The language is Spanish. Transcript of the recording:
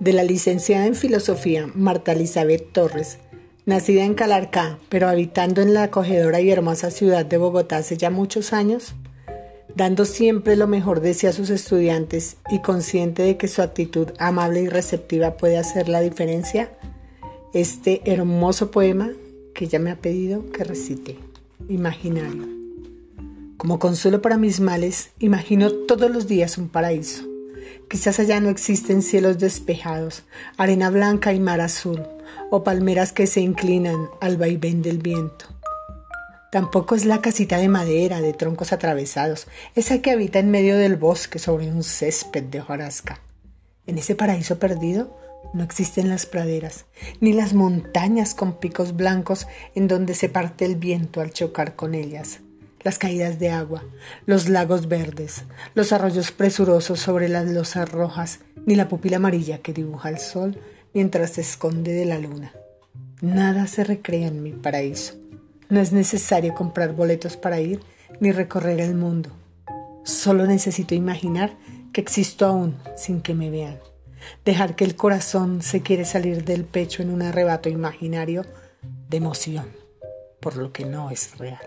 de la licenciada en filosofía Marta Elizabeth Torres, nacida en Calarcá, pero habitando en la acogedora y hermosa ciudad de Bogotá hace ya muchos años, dando siempre lo mejor de sí a sus estudiantes y consciente de que su actitud amable y receptiva puede hacer la diferencia, este hermoso poema que ella me ha pedido que recite, imaginario. Como consuelo para mis males, imagino todos los días un paraíso Quizás allá no existen cielos despejados, arena blanca y mar azul, o palmeras que se inclinan al vaivén del viento. Tampoco es la casita de madera, de troncos atravesados, esa que habita en medio del bosque sobre un césped de hojarasca. En ese paraíso perdido no existen las praderas, ni las montañas con picos blancos en donde se parte el viento al chocar con ellas las caídas de agua, los lagos verdes, los arroyos presurosos sobre las losas rojas, ni la pupila amarilla que dibuja el sol mientras se esconde de la luna. Nada se recrea en mi paraíso. No es necesario comprar boletos para ir ni recorrer el mundo. Solo necesito imaginar que existo aún sin que me vean. Dejar que el corazón se quiere salir del pecho en un arrebato imaginario de emoción por lo que no es real.